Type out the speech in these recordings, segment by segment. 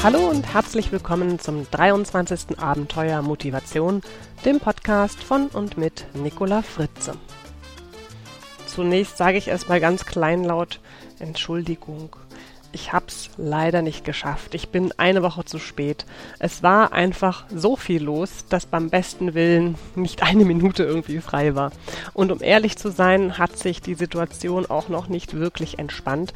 Hallo und herzlich willkommen zum 23. Abenteuer Motivation, dem Podcast von und mit Nicola Fritze. Zunächst sage ich erstmal ganz kleinlaut Entschuldigung. Ich hab's leider nicht geschafft. Ich bin eine Woche zu spät. Es war einfach so viel los, dass beim besten Willen nicht eine Minute irgendwie frei war. Und um ehrlich zu sein, hat sich die Situation auch noch nicht wirklich entspannt.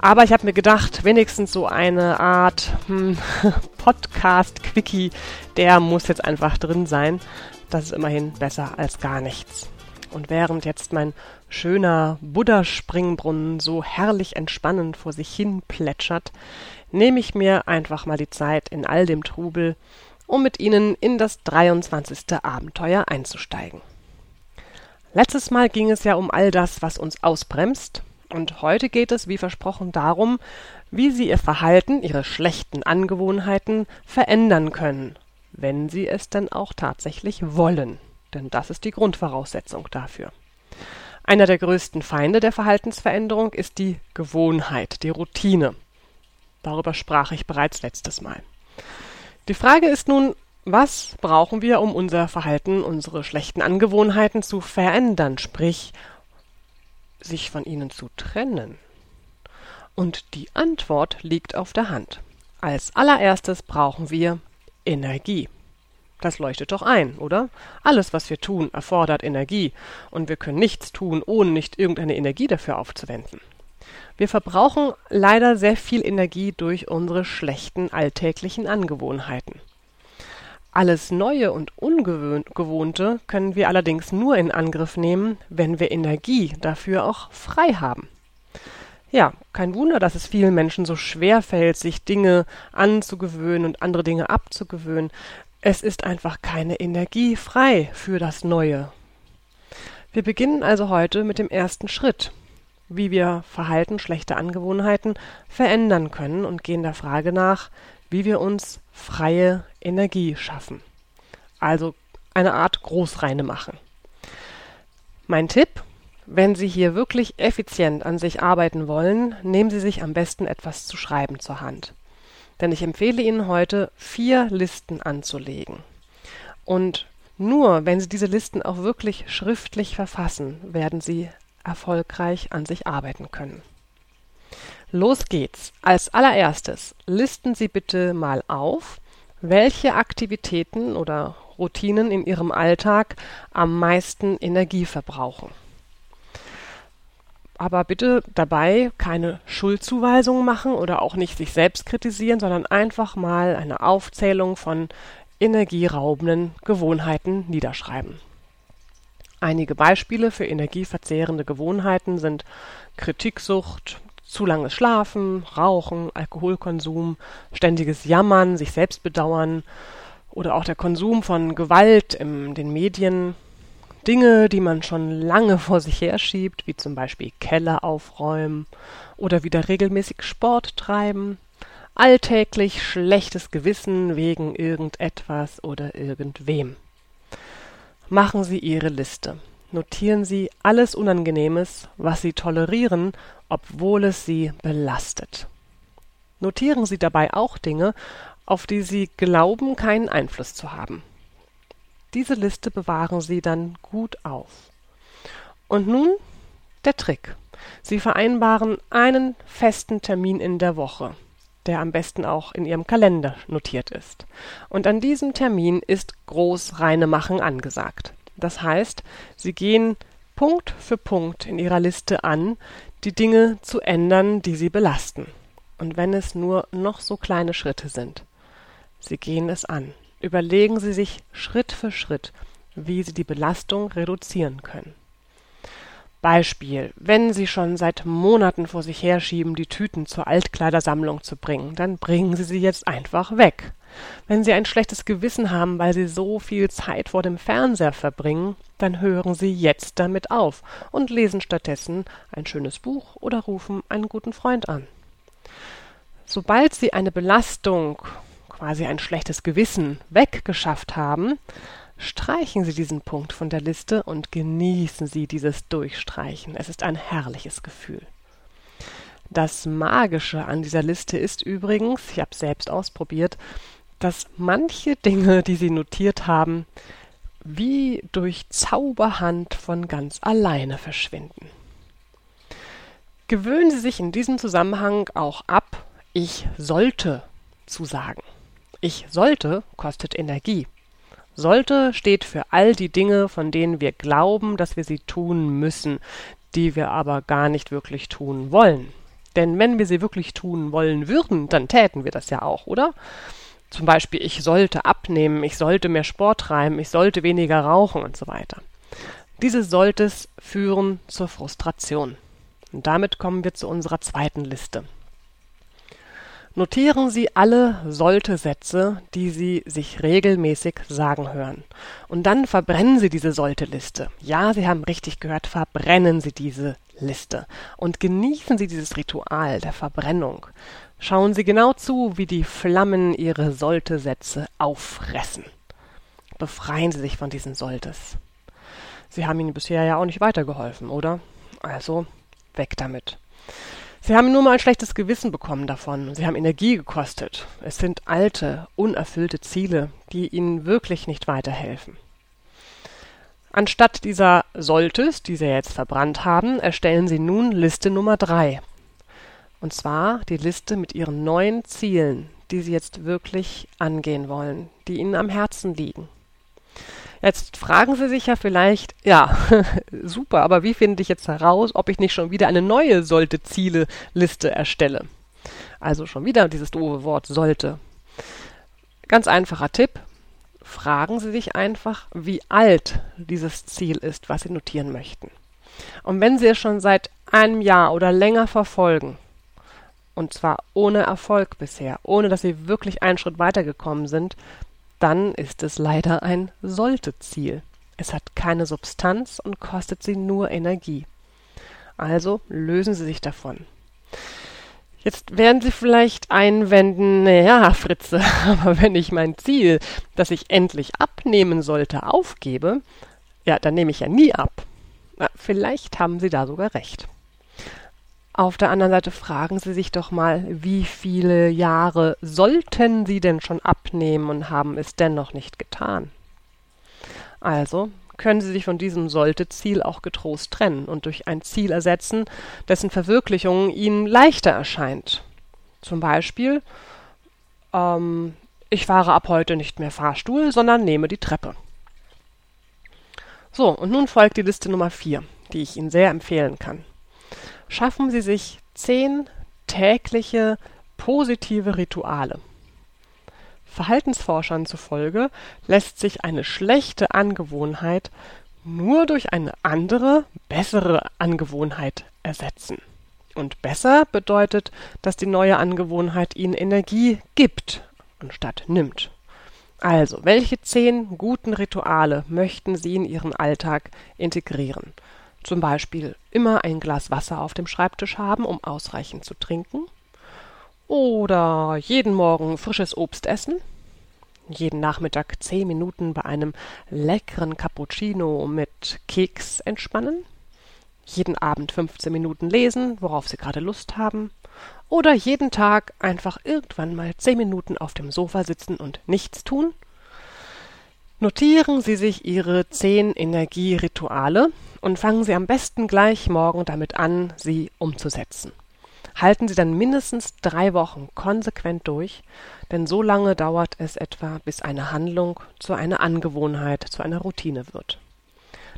Aber ich habe mir gedacht, wenigstens so eine Art hm, Podcast-Quickie, der muss jetzt einfach drin sein. Das ist immerhin besser als gar nichts. Und während jetzt mein schöner Buddha-Springbrunnen so herrlich entspannend vor sich hin plätschert, nehme ich mir einfach mal die Zeit in all dem Trubel, um mit Ihnen in das 23. Abenteuer einzusteigen. Letztes Mal ging es ja um all das, was uns ausbremst, und heute geht es, wie versprochen, darum, wie Sie Ihr Verhalten, Ihre schlechten Angewohnheiten verändern können, wenn Sie es denn auch tatsächlich wollen. Denn das ist die Grundvoraussetzung dafür. Einer der größten Feinde der Verhaltensveränderung ist die Gewohnheit, die Routine. Darüber sprach ich bereits letztes Mal. Die Frage ist nun, was brauchen wir, um unser Verhalten, unsere schlechten Angewohnheiten zu verändern, sprich sich von ihnen zu trennen? Und die Antwort liegt auf der Hand. Als allererstes brauchen wir Energie. Das leuchtet doch ein, oder? Alles, was wir tun, erfordert Energie, und wir können nichts tun, ohne nicht irgendeine Energie dafür aufzuwenden. Wir verbrauchen leider sehr viel Energie durch unsere schlechten alltäglichen Angewohnheiten. Alles Neue und Ungewohnte können wir allerdings nur in Angriff nehmen, wenn wir Energie dafür auch frei haben. Ja, kein Wunder, dass es vielen Menschen so schwer fällt, sich Dinge anzugewöhnen und andere Dinge abzugewöhnen. Es ist einfach keine Energie frei für das Neue. Wir beginnen also heute mit dem ersten Schritt, wie wir Verhalten, schlechte Angewohnheiten verändern können und gehen der Frage nach, wie wir uns freie Energie schaffen. Also eine Art Großreine machen. Mein Tipp, wenn Sie hier wirklich effizient an sich arbeiten wollen, nehmen Sie sich am besten etwas zu schreiben zur Hand. Denn ich empfehle Ihnen heute, vier Listen anzulegen. Und nur wenn Sie diese Listen auch wirklich schriftlich verfassen, werden Sie erfolgreich an sich arbeiten können. Los geht's. Als allererstes listen Sie bitte mal auf, welche Aktivitäten oder Routinen in Ihrem Alltag am meisten Energie verbrauchen. Aber bitte dabei keine Schuldzuweisungen machen oder auch nicht sich selbst kritisieren, sondern einfach mal eine Aufzählung von energieraubenden Gewohnheiten niederschreiben. Einige Beispiele für energieverzehrende Gewohnheiten sind Kritiksucht, zu langes Schlafen, Rauchen, Alkoholkonsum, ständiges Jammern, sich selbst bedauern oder auch der Konsum von Gewalt in den Medien, Dinge, die man schon lange vor sich herschiebt, wie zum Beispiel Keller aufräumen oder wieder regelmäßig Sport treiben, alltäglich schlechtes Gewissen wegen irgendetwas oder irgendwem. Machen Sie Ihre Liste. Notieren Sie alles Unangenehmes, was Sie tolerieren obwohl es sie belastet. Notieren Sie dabei auch Dinge, auf die Sie glauben, keinen Einfluss zu haben. Diese Liste bewahren Sie dann gut auf. Und nun der Trick. Sie vereinbaren einen festen Termin in der Woche, der am besten auch in Ihrem Kalender notiert ist. Und an diesem Termin ist Großreinemachen angesagt. Das heißt, Sie gehen Punkt für Punkt in Ihrer Liste an, die Dinge zu ändern, die sie belasten. Und wenn es nur noch so kleine Schritte sind. Sie gehen es an. Überlegen Sie sich Schritt für Schritt, wie Sie die Belastung reduzieren können. Beispiel, wenn Sie schon seit Monaten vor sich herschieben, die Tüten zur Altkleidersammlung zu bringen, dann bringen Sie sie jetzt einfach weg. Wenn Sie ein schlechtes Gewissen haben, weil Sie so viel Zeit vor dem Fernseher verbringen, dann hören Sie jetzt damit auf und lesen stattdessen ein schönes Buch oder rufen einen guten Freund an. Sobald Sie eine Belastung, quasi ein schlechtes Gewissen, weggeschafft haben, streichen Sie diesen Punkt von der Liste und genießen Sie dieses Durchstreichen. Es ist ein herrliches Gefühl. Das Magische an dieser Liste ist übrigens, ich habe selbst ausprobiert, dass manche Dinge, die Sie notiert haben, wie durch Zauberhand von ganz alleine verschwinden. Gewöhnen Sie sich in diesem Zusammenhang auch ab, ich sollte zu sagen. Ich sollte kostet Energie. Sollte steht für all die Dinge, von denen wir glauben, dass wir sie tun müssen, die wir aber gar nicht wirklich tun wollen. Denn wenn wir sie wirklich tun wollen würden, dann täten wir das ja auch, oder? Zum Beispiel, ich sollte abnehmen, ich sollte mehr Sport treiben, ich sollte weniger rauchen und so weiter. Diese Solltes führen zur Frustration. Und damit kommen wir zu unserer zweiten Liste. Notieren Sie alle Sollte-Sätze, die Sie sich regelmäßig sagen hören. Und dann verbrennen Sie diese Sollte-Liste. Ja, Sie haben richtig gehört, verbrennen Sie diese Liste. Und genießen Sie dieses Ritual der Verbrennung. Schauen Sie genau zu, wie die Flammen Ihre Sollte-Sätze auffressen. Befreien Sie sich von diesen Solltes. Sie haben Ihnen bisher ja auch nicht weitergeholfen, oder? Also weg damit. Sie haben nur mal ein schlechtes Gewissen bekommen davon. Sie haben Energie gekostet. Es sind alte, unerfüllte Ziele, die Ihnen wirklich nicht weiterhelfen. Anstatt dieser Solltes, die Sie jetzt verbrannt haben, erstellen Sie nun Liste Nummer drei. Und zwar die Liste mit Ihren neuen Zielen, die Sie jetzt wirklich angehen wollen, die Ihnen am Herzen liegen. Jetzt fragen Sie sich ja vielleicht, ja, super, aber wie finde ich jetzt heraus, ob ich nicht schon wieder eine neue Sollte-Ziele-Liste erstelle? Also schon wieder dieses doofe Wort sollte. Ganz einfacher Tipp. Fragen Sie sich einfach, wie alt dieses Ziel ist, was Sie notieren möchten. Und wenn Sie es schon seit einem Jahr oder länger verfolgen, und zwar ohne Erfolg bisher, ohne dass Sie wirklich einen Schritt weitergekommen sind, dann ist es leider ein Sollte-Ziel. Es hat keine Substanz und kostet Sie nur Energie. Also lösen Sie sich davon. Jetzt werden Sie vielleicht einwenden, ja, Fritze, aber wenn ich mein Ziel, das ich endlich abnehmen sollte, aufgebe, ja, dann nehme ich ja nie ab. Na, vielleicht haben Sie da sogar recht. Auf der anderen Seite fragen Sie sich doch mal, wie viele Jahre sollten Sie denn schon abnehmen und haben es dennoch nicht getan? Also können Sie sich von diesem sollte-Ziel auch getrost trennen und durch ein Ziel ersetzen, dessen Verwirklichung Ihnen leichter erscheint. Zum Beispiel, ähm, ich fahre ab heute nicht mehr Fahrstuhl, sondern nehme die Treppe. So, und nun folgt die Liste Nummer vier, die ich Ihnen sehr empfehlen kann schaffen Sie sich zehn tägliche positive Rituale. Verhaltensforschern zufolge lässt sich eine schlechte Angewohnheit nur durch eine andere, bessere Angewohnheit ersetzen. Und besser bedeutet, dass die neue Angewohnheit Ihnen Energie gibt anstatt nimmt. Also, welche zehn guten Rituale möchten Sie in Ihren Alltag integrieren? Zum Beispiel immer ein Glas Wasser auf dem Schreibtisch haben, um ausreichend zu trinken. Oder jeden Morgen frisches Obst essen. Jeden Nachmittag zehn Minuten bei einem leckeren Cappuccino mit Keks entspannen. Jeden Abend 15 Minuten lesen, worauf Sie gerade Lust haben. Oder jeden Tag einfach irgendwann mal zehn Minuten auf dem Sofa sitzen und nichts tun. Notieren Sie sich Ihre zehn Energierituale und fangen Sie am besten gleich morgen damit an, sie umzusetzen. Halten Sie dann mindestens drei Wochen konsequent durch, denn so lange dauert es etwa, bis eine Handlung zu einer Angewohnheit, zu einer Routine wird.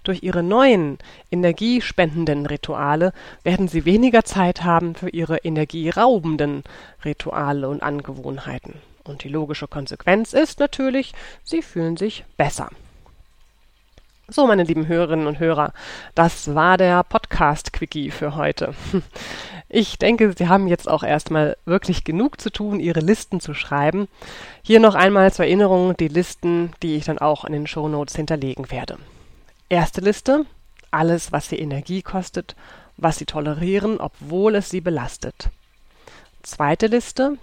Durch Ihre neuen energiespendenden Rituale werden Sie weniger Zeit haben für Ihre energieraubenden Rituale und Angewohnheiten. Und die logische Konsequenz ist natürlich, Sie fühlen sich besser. So, meine lieben Hörerinnen und Hörer, das war der Podcast-Quickie für heute. Ich denke, Sie haben jetzt auch erstmal wirklich genug zu tun, Ihre Listen zu schreiben. Hier noch einmal zur Erinnerung die Listen, die ich dann auch in den Shownotes hinterlegen werde. Erste Liste, alles, was Sie Energie kostet, was Sie tolerieren, obwohl es Sie belastet. Zweite Liste,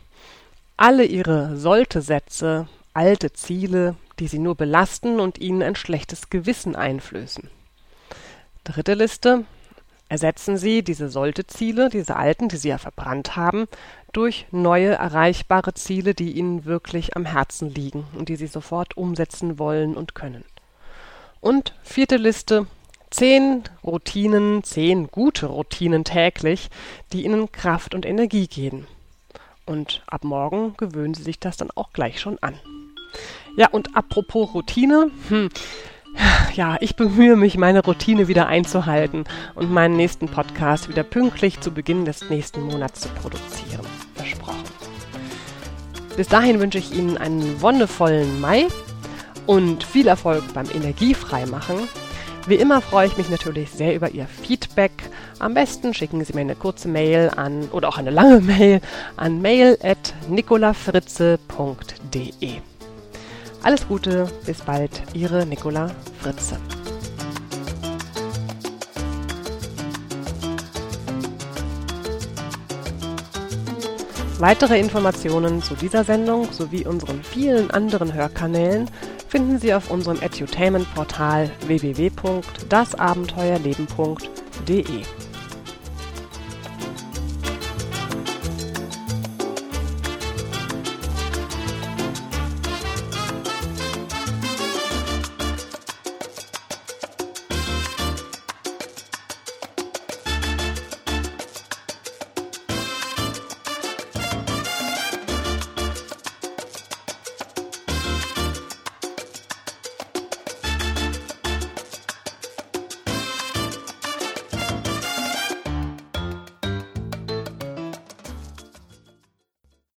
alle Ihre Sollte-Sätze, alte Ziele, die sie nur belasten und ihnen ein schlechtes Gewissen einflößen. Dritte Liste. Ersetzen Sie diese Sollte-Ziele, diese alten, die Sie ja verbrannt haben, durch neue erreichbare Ziele, die Ihnen wirklich am Herzen liegen und die Sie sofort umsetzen wollen und können. Und vierte Liste, zehn Routinen, zehn gute Routinen täglich, die Ihnen Kraft und Energie geben. Und ab morgen gewöhnen Sie sich das dann auch gleich schon an. Ja, und apropos Routine, hm, ja, ich bemühe mich, meine Routine wieder einzuhalten und meinen nächsten Podcast wieder pünktlich zu Beginn des nächsten Monats zu produzieren. Versprochen. Bis dahin wünsche ich Ihnen einen wonnevollen Mai und viel Erfolg beim Energiefreimachen. Wie immer freue ich mich natürlich sehr über Ihr Feedback. Am besten schicken Sie mir eine kurze Mail an oder auch eine lange Mail an mail.nicolafritze.de. Alles Gute, bis bald, Ihre Nicola Fritze. Weitere Informationen zu dieser Sendung sowie unseren vielen anderen Hörkanälen finden Sie auf unserem Edutainment-Portal www.dasabenteuerleben.de.